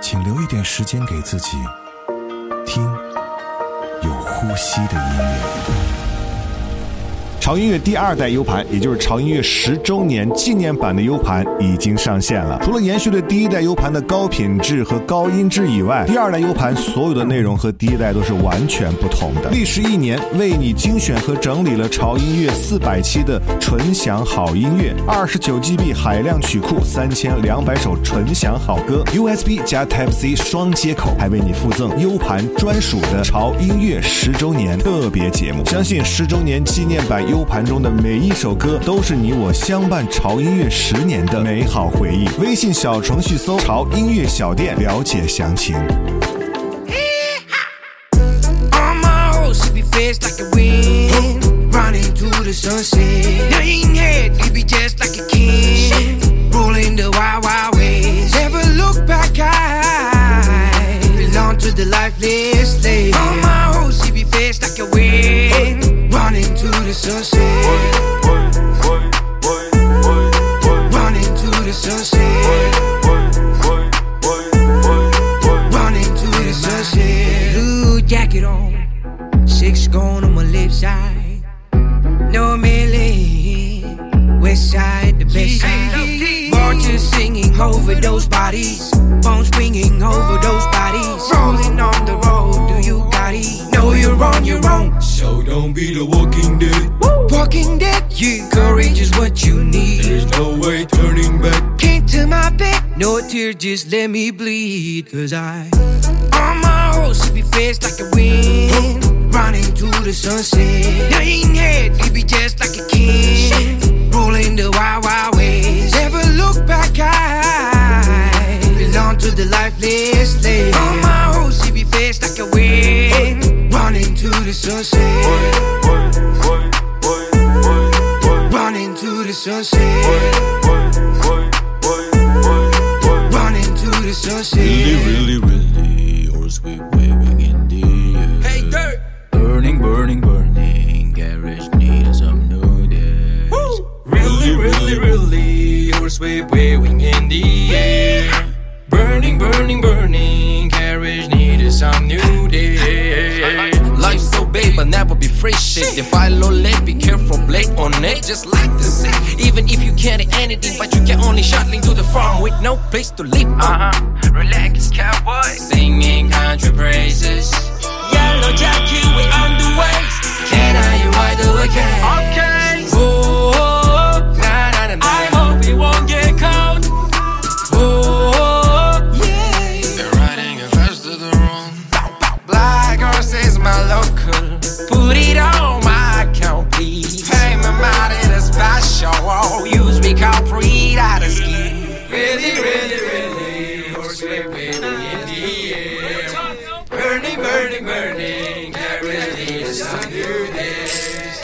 请留一点时间给自己，听有呼吸的音乐。潮音乐第二代 U 盘，也就是潮音乐十周年纪念版的 U 盘已经上线了。除了延续了第一代 U 盘的高品质和高音质以外，第二代 U 盘所有的内容和第一代都是完全不同的。历时一年，为你精选和整理了潮音乐四百期的纯享好音乐，二十九 GB 海量曲库，三千两百首纯享好歌，USB 加 Type C 双接口，还为你附赠 U 盘专属的潮音乐十周年特别节目。相信十周年纪念版 U。盘中的每一首歌都是你我相伴潮音乐十年的美好回忆。微信小程序搜“潮音乐小店”了解详情。the sunset. Running to the sunset. Running to the sunset. Blue jacket on, six gone on my left side. No million, west side, the best side. Vultures singing over those bodies, bones swinging over those bodies. Rolling on the road, do you got it? Know you're on your own, so don't be the walking dead. Dead. Courage is what you need. There's no way turning back. Came to my bed, no tears, just let me bleed. Cause I, on my horse, sleepy face like a wind. Running to the sunset. Lying head, you be just like a king. Rolling the wild, wild ways. Never look back, I belong to the lifeless land. On my horse, sleepy face like a wind. Running to the sunset. Sunset. Running to the sunset. Really, really, really, horse whip waving in the air. Hey, dirt. Burning, burning, burning. Garage needs some new days. Really, really, really, horse whip waving in the air. Burning, burning, burning. Carriage needed some new free shit. If I low late, be careful, blade on it. Just like the sea. Even if you can't eat anything, but you can only shuttling to the farm with no place to live. Uh huh. Relax, cowboy. Singing country praises. Yellow jacket, we on the waist. Can I ride the again? Okay. A special. Use me complete out of ski. Really, really, really. Horse whip in the air. Burning, burning, burning. Get ready to sun do this.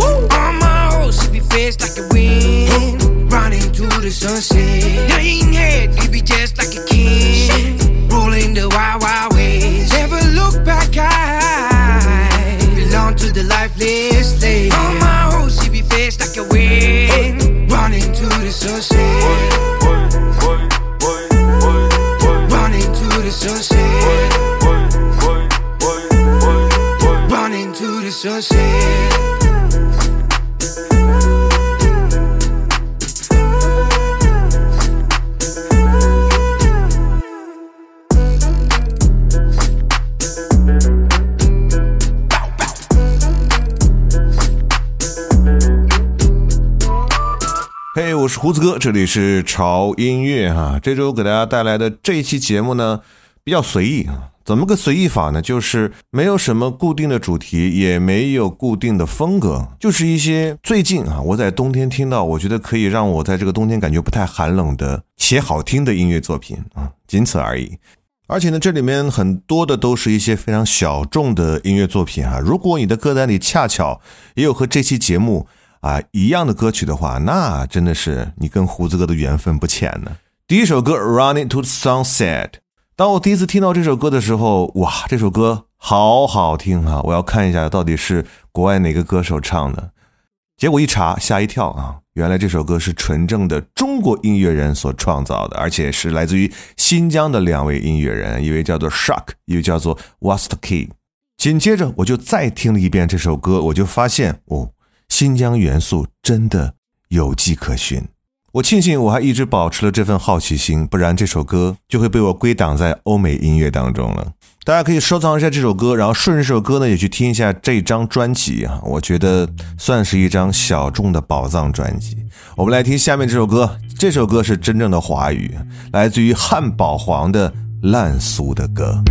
On my horse, sleepy face like a wind. Running to the sunset. Lying head, you be just like a king. Rolling the wild, wild ways. Never look back, I belong to the lifeless 歌，这里是潮音乐哈。这周给大家带来的这一期节目呢，比较随意啊。怎么个随意法呢？就是没有什么固定的主题，也没有固定的风格，就是一些最近啊，我在冬天听到，我觉得可以让我在这个冬天感觉不太寒冷的且好听的音乐作品啊，仅此而已。而且呢，这里面很多的都是一些非常小众的音乐作品啊。如果你的歌单里恰巧也有和这期节目啊一样的歌曲的话，那真的是你跟胡子哥的缘分不浅呢。第一首歌《Running to the Sunset》，当我第一次听到这首歌的时候，哇，这首歌好好听啊！我要看一下到底是国外哪个歌手唱的。结果一查，吓一跳啊！原来这首歌是纯正的中国音乐人所创造的，而且是来自于新疆的两位音乐人，一位叫做 Shark，一位叫做 Wast Key。紧接着我就再听了一遍这首歌，我就发现哦，新疆元素真的有迹可循。我庆幸我还一直保持了这份好奇心，不然这首歌就会被我归档在欧美音乐当中了。大家可以收藏一下这首歌，然后顺着这首歌呢也去听一下这张专辑啊，我觉得算是一张小众的宝藏专辑。我们来听下面这首歌，这首歌是真正的华语，来自于汉堡黄的《烂俗的歌》。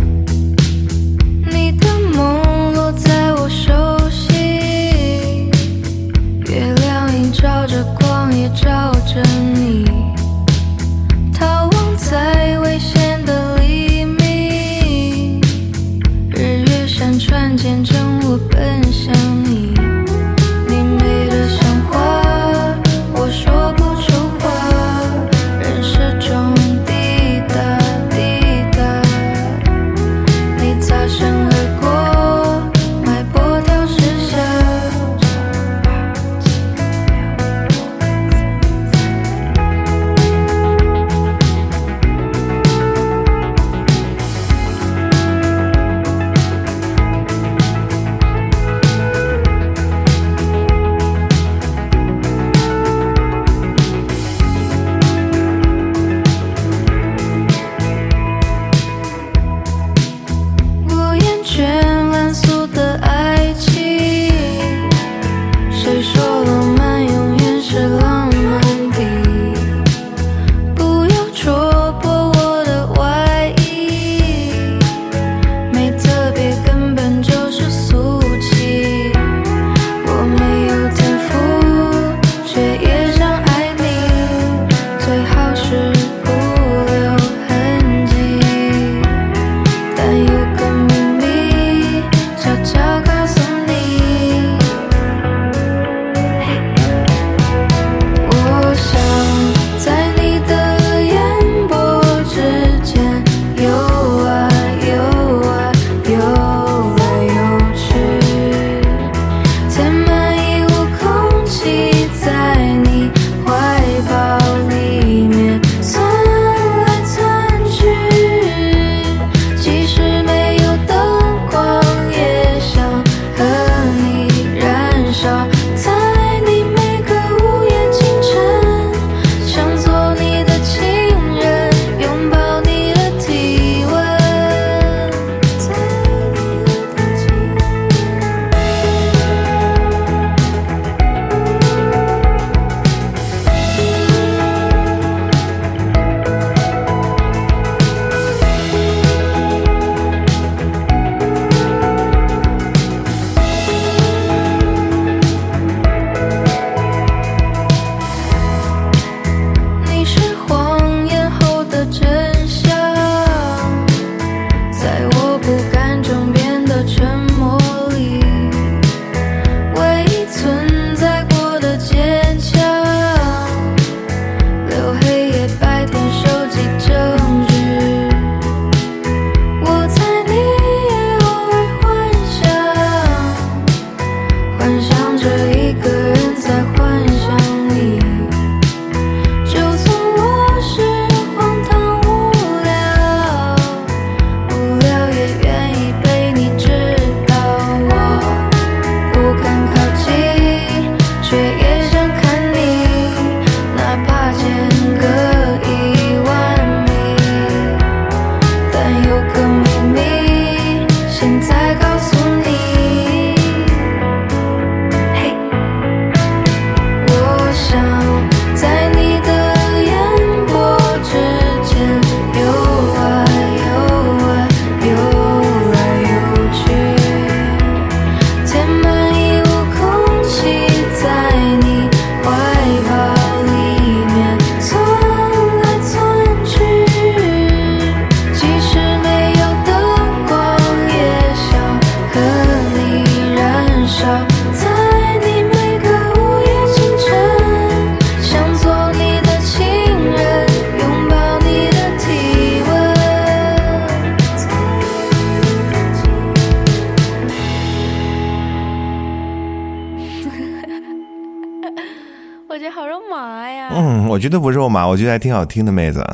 觉得不肉麻，我觉得还挺好听的，妹子。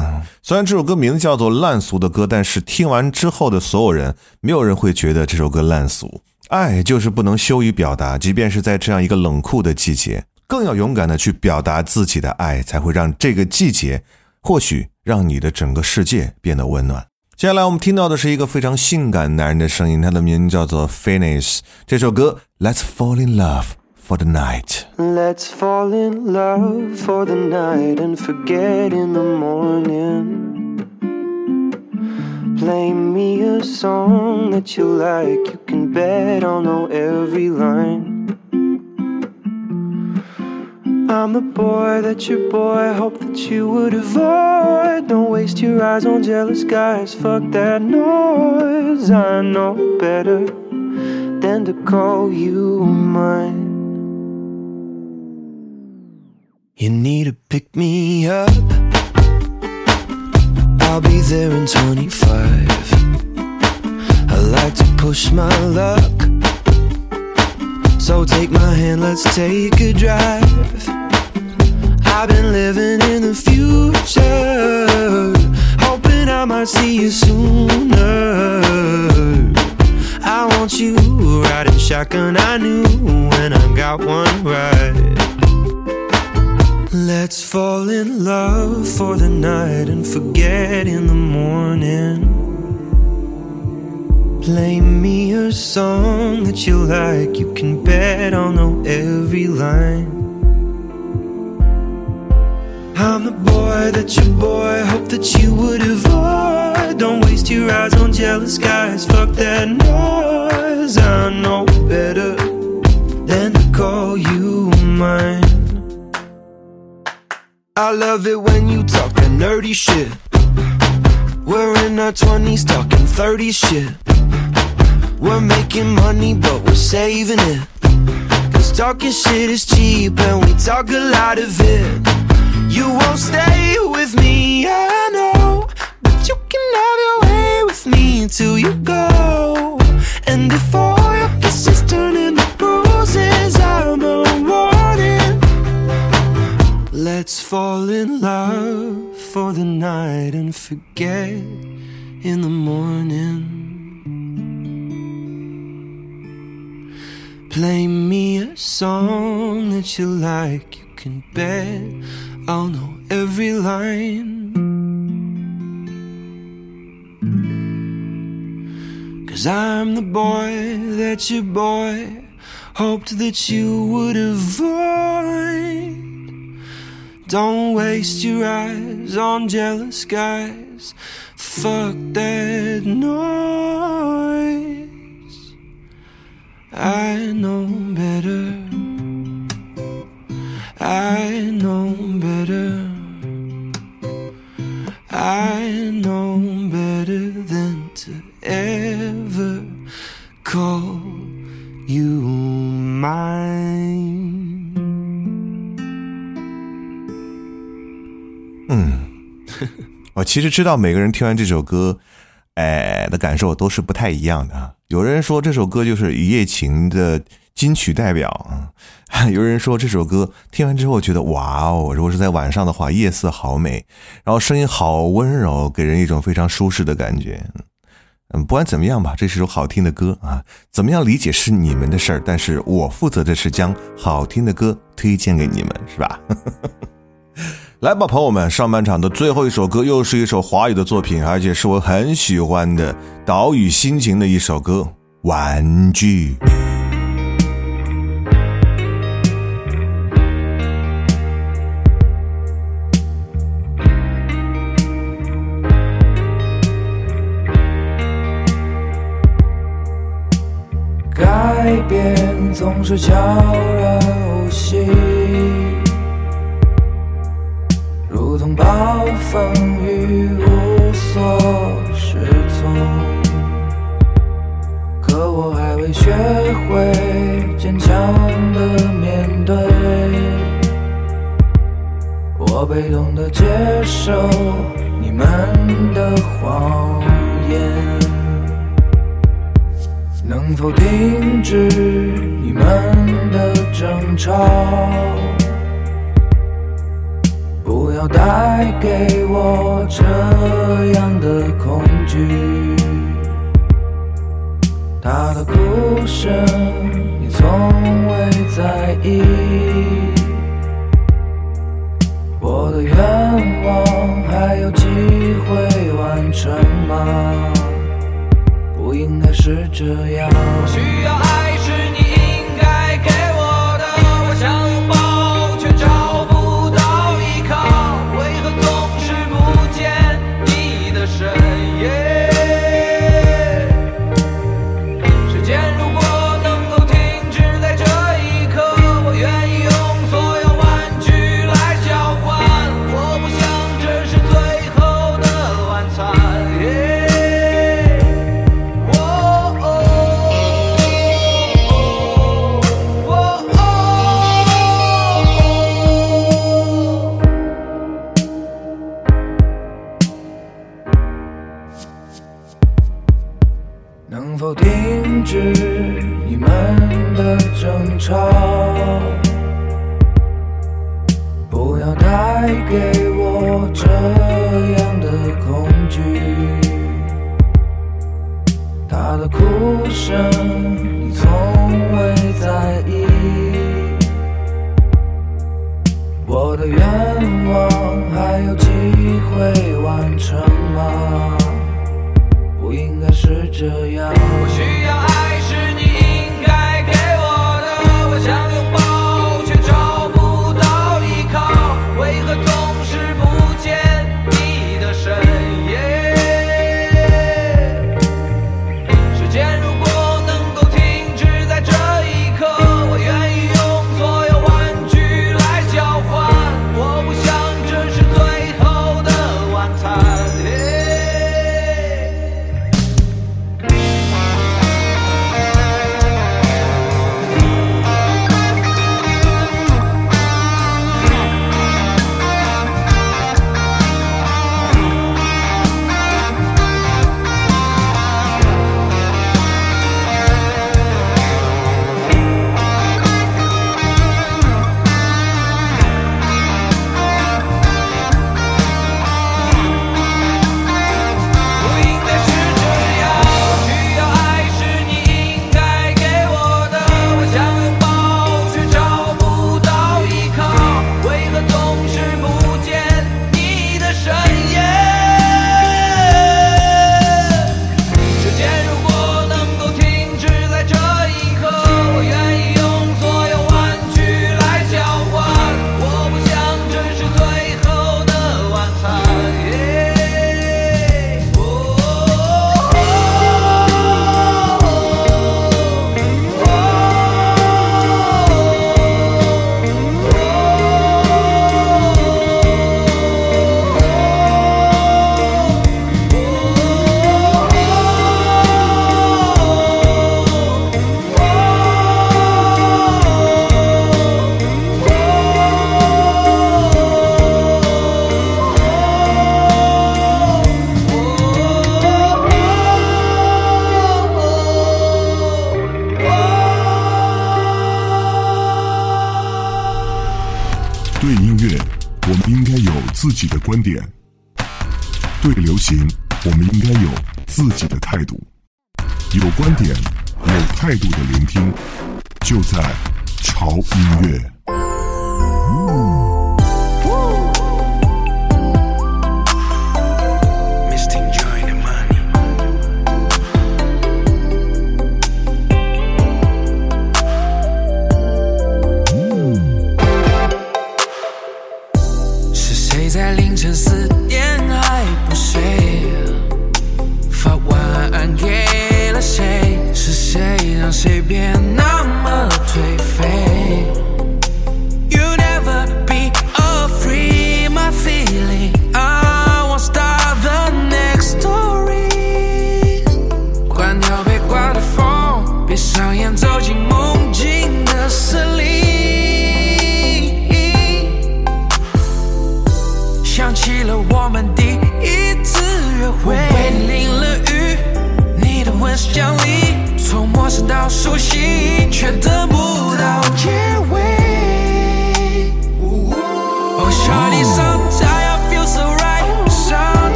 虽然这首歌名字叫做烂俗的歌，但是听完之后的所有人，没有人会觉得这首歌烂俗。爱就是不能羞于表达，即便是在这样一个冷酷的季节，更要勇敢的去表达自己的爱，才会让这个季节，或许让你的整个世界变得温暖。接下来我们听到的是一个非常性感男人的声音，他的名字叫做 Finish。这首歌《Let's Fall in Love for the Night》。Let's fall in love for the night and forget in the morning. Play me a song that you like, you can bet I'll know every line. I'm the boy that your boy hoped that you would avoid. Don't waste your eyes on jealous guys, fuck that noise. I know better than to call you mine. You need to pick me up. I'll be there in 25. I like to push my luck. So take my hand, let's take a drive. I've been living in the future, hoping I might see you sooner. I want you riding shotgun. I knew when I got one right. Let's fall in love for the night and forget in the morning. Play me a song that you like, you can bet I'll know every line. I'm the boy that your boy hoped that you would avoid. Don't waste your eyes on jealous guys, fuck that noise. I love it when you talk that nerdy shit. We're in our 20s talking 30s shit. We're making money, but we're saving it. Cause talking shit is cheap and we talk a lot of it. You won't stay with me, I know. But you can have your way with me until you go. And if fall in love for the night and forget in the morning. Play me a song that you like, you can bet I'll know every line. Cause I'm the boy that your boy hoped that you would avoid. Don't waste your eyes on jealous guys. Fuck that noise. 其实知道每个人听完这首歌，哎的感受都是不太一样的啊。有人说这首歌就是一夜情的金曲代表啊，有人说这首歌听完之后觉得哇哦，如果是在晚上的话，夜色好美，然后声音好温柔，给人一种非常舒适的感觉。嗯，不管怎么样吧，这是首好听的歌啊，怎么样理解是你们的事儿，但是我负责的是将好听的歌推荐给你们，是吧？来吧，朋友们，上半场的最后一首歌又是一首华语的作品，而且是我很喜欢的岛屿心情的一首歌《玩具》。改变总是悄然无息，暴风雨无所适从。可我还未学会坚强的面对，我被动的接受你们的谎言。能否停止你们的争吵？要带给我这样的恐惧，他的哭声你从未在意，我的愿望还有机会完成吗？不应该是这样。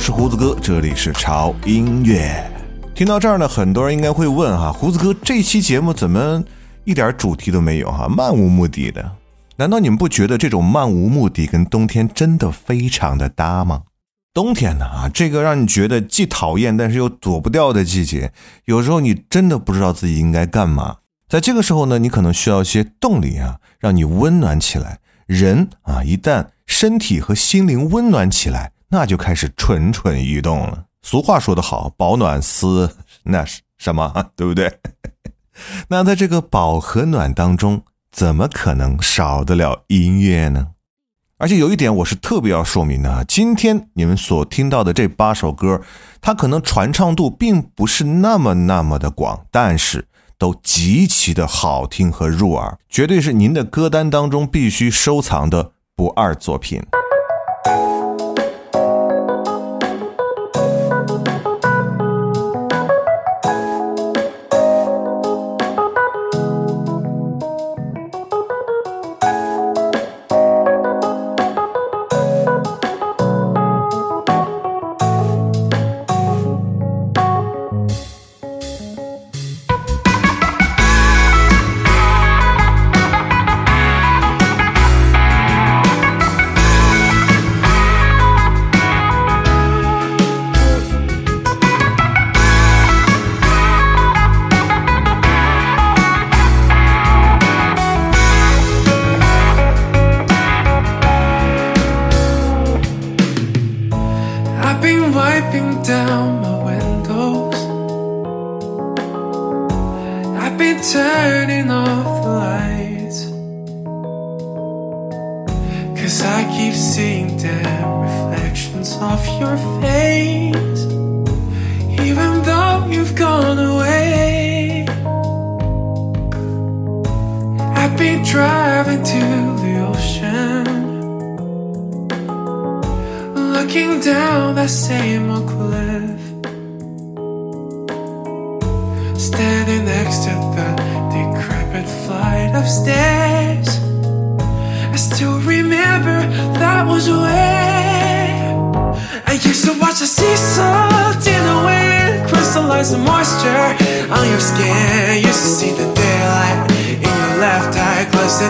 是胡子哥，这里是潮音乐。听到这儿呢，很多人应该会问哈，胡子哥这期节目怎么一点主题都没有哈，漫无目的的？难道你们不觉得这种漫无目的跟冬天真的非常的搭吗？冬天呢啊，这个让你觉得既讨厌但是又躲不掉的季节，有时候你真的不知道自己应该干嘛。在这个时候呢，你可能需要一些动力啊，让你温暖起来。人啊，一旦身体和心灵温暖起来，那就开始蠢蠢欲动了。俗话说得好，保暖思 那是什么，对不对？那在这个饱和暖当中，怎么可能少得了音乐呢？而且有一点我是特别要说明的，今天你们所听到的这八首歌，它可能传唱度并不是那么那么的广，但是都极其的好听和入耳，绝对是您的歌单当中必须收藏的不二作品。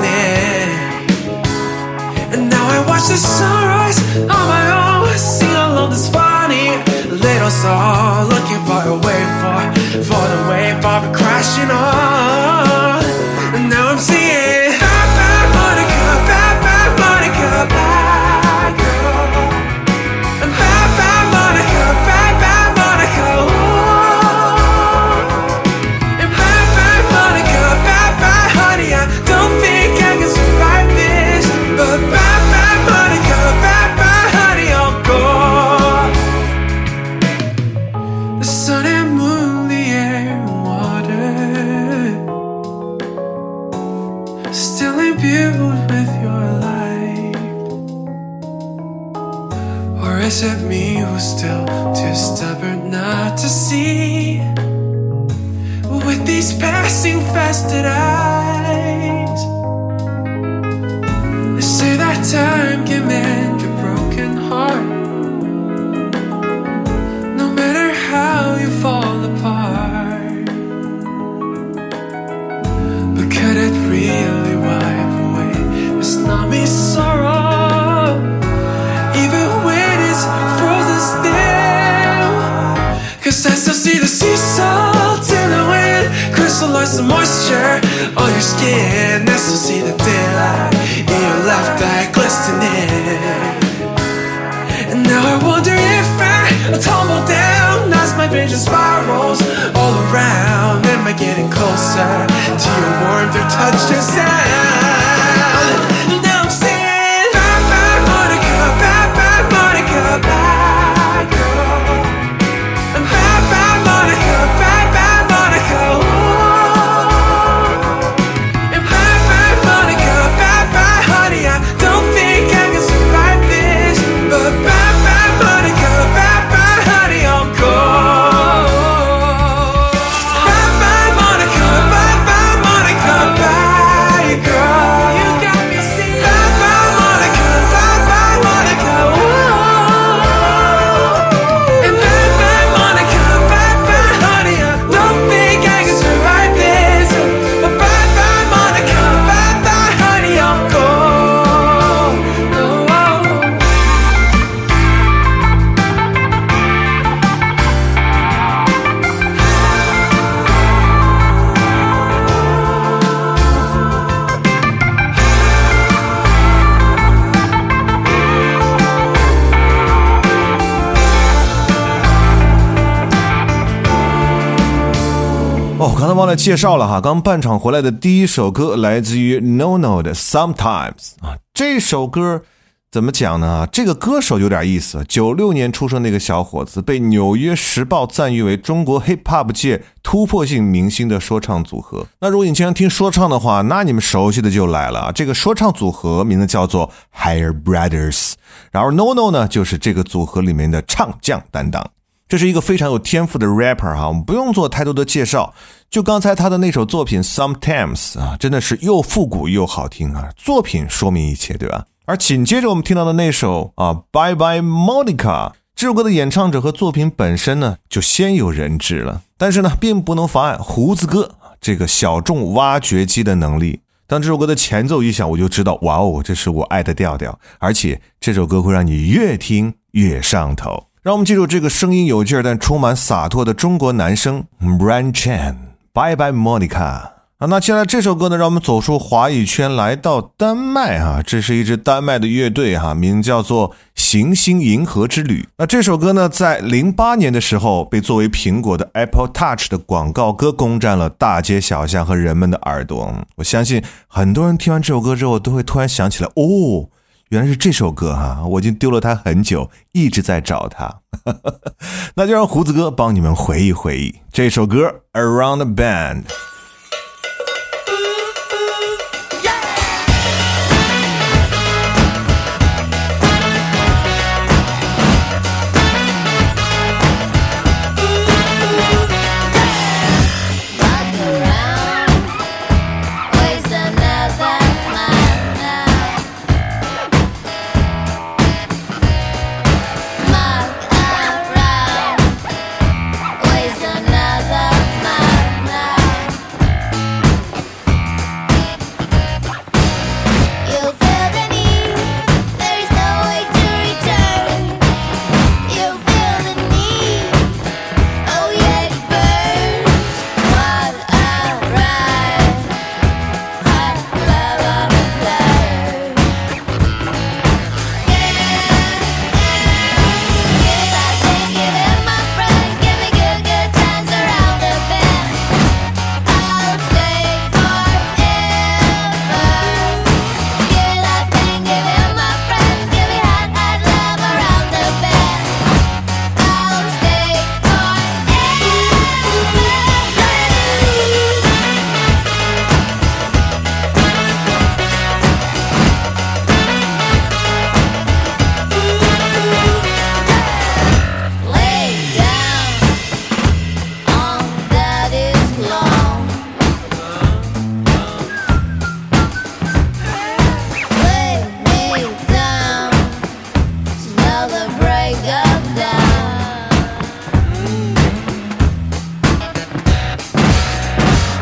Glistening. And now I watch the sunrise on my own, sing along this funny little song, looking for a way for, for the wave of crashing on. See the sea salt in the wind Crystallize the moisture on your skin I still see the daylight in your left eye glistening And now I wonder if I tumble down As my vision spirals all around Am I getting closer to your warmth, your touch and sound? 我刚才忘了介绍了哈，刚半场回来的第一首歌来自于 No No 的 Sometimes 啊，这首歌怎么讲呢？这个歌手有点意思，九六年出生那个小伙子，被《纽约时报》赞誉为中国 Hip Hop 界突破性明星的说唱组合。那如果你经常听说唱的话，那你们熟悉的就来了啊，这个说唱组合名字叫做 Higher Brothers，然后 No No 呢就是这个组合里面的唱将担当。这是一个非常有天赋的 rapper 哈，我们不用做太多的介绍，就刚才他的那首作品 Sometimes 啊，真的是又复古又好听啊，作品说明一切，对吧？而紧接着我们听到的那首啊 Bye Bye Monica 这首歌的演唱者和作品本身呢，就鲜有人知了，但是呢，并不能妨碍胡子哥这个小众挖掘机的能力。当这首歌的前奏一响，我就知道，哇哦，这是我爱的调调，而且这首歌会让你越听越上头。让我们记住这个声音有劲儿但充满洒脱的中国男生 Bran Chan，Bye Bye Monica 啊。那接下来这首歌呢，让我们走出华语圈，来到丹麦啊。这是一支丹麦的乐队哈，名叫做行星银河之旅。那这首歌呢，在零八年的时候被作为苹果的 Apple Touch 的广告歌攻占了大街小巷和人们的耳朵。我相信很多人听完这首歌之后，都会突然想起来哦。原来是这首歌哈，我已经丢了它很久，一直在找它。那就让胡子哥帮你们回忆回忆这首歌《Around the Band》。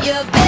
your back.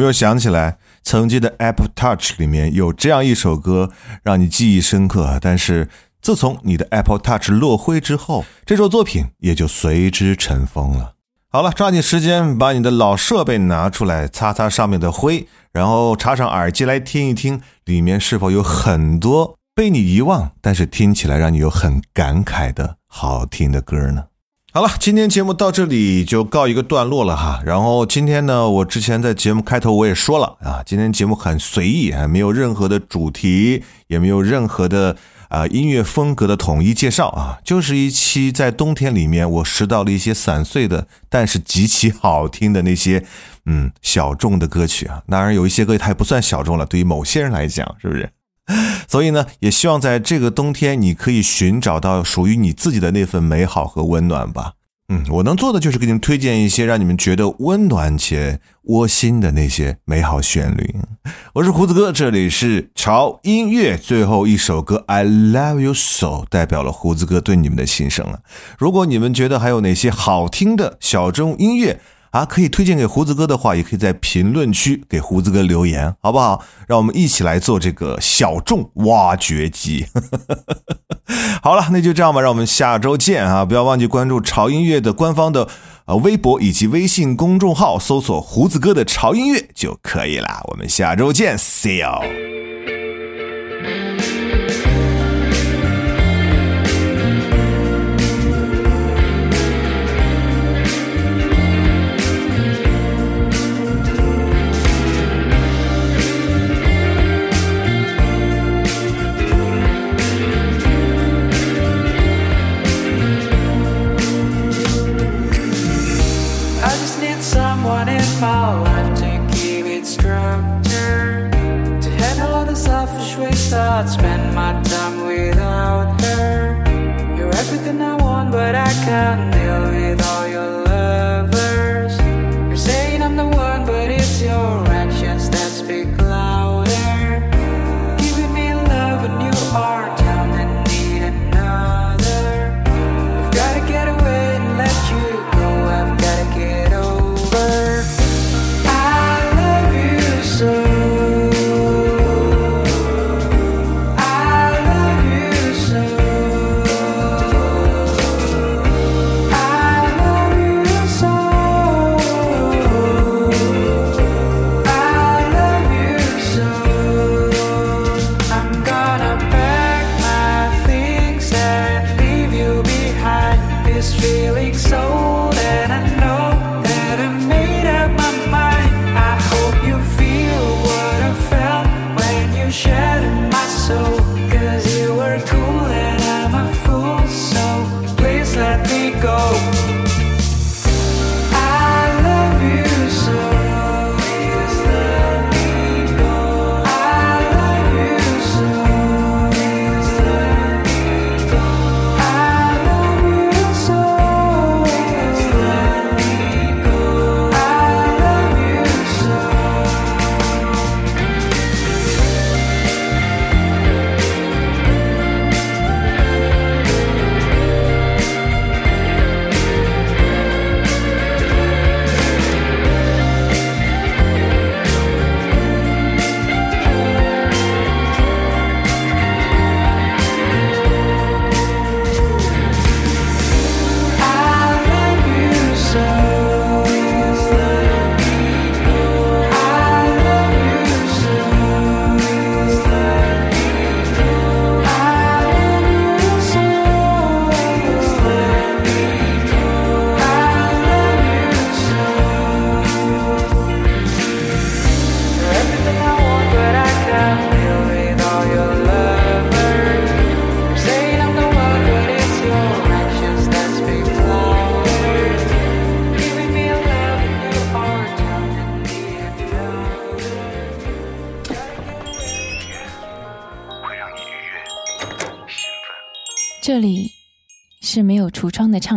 没有想起来曾经的 Apple Touch 里面有这样一首歌让你记忆深刻？但是自从你的 Apple Touch 落灰之后，这首作品也就随之尘封了。好了，抓紧时间把你的老设备拿出来，擦擦上面的灰，然后插上耳机来听一听，里面是否有很多被你遗忘，但是听起来让你有很感慨的好听的歌呢？好了，今天节目到这里就告一个段落了哈。然后今天呢，我之前在节目开头我也说了啊，今天节目很随意啊，没有任何的主题，也没有任何的啊音乐风格的统一介绍啊，就是一期在冬天里面我拾到了一些散碎的，但是极其好听的那些嗯小众的歌曲啊。当然有一些歌它也不算小众了，对于某些人来讲，是不是？所以呢，也希望在这个冬天，你可以寻找到属于你自己的那份美好和温暖吧。嗯，我能做的就是给你们推荐一些让你们觉得温暖且窝心的那些美好旋律。我是胡子哥，这里是潮音乐，最后一首歌《I Love You So》代表了胡子哥对你们的心声了。如果你们觉得还有哪些好听的小众音乐，啊，可以推荐给胡子哥的话，也可以在评论区给胡子哥留言，好不好？让我们一起来做这个小众挖掘机。好了，那就这样吧，让我们下周见啊！不要忘记关注潮音乐的官方的呃微博以及微信公众号，搜索胡子哥的潮音乐就可以了。我们下周见，See you。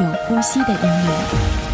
有呼吸的音乐。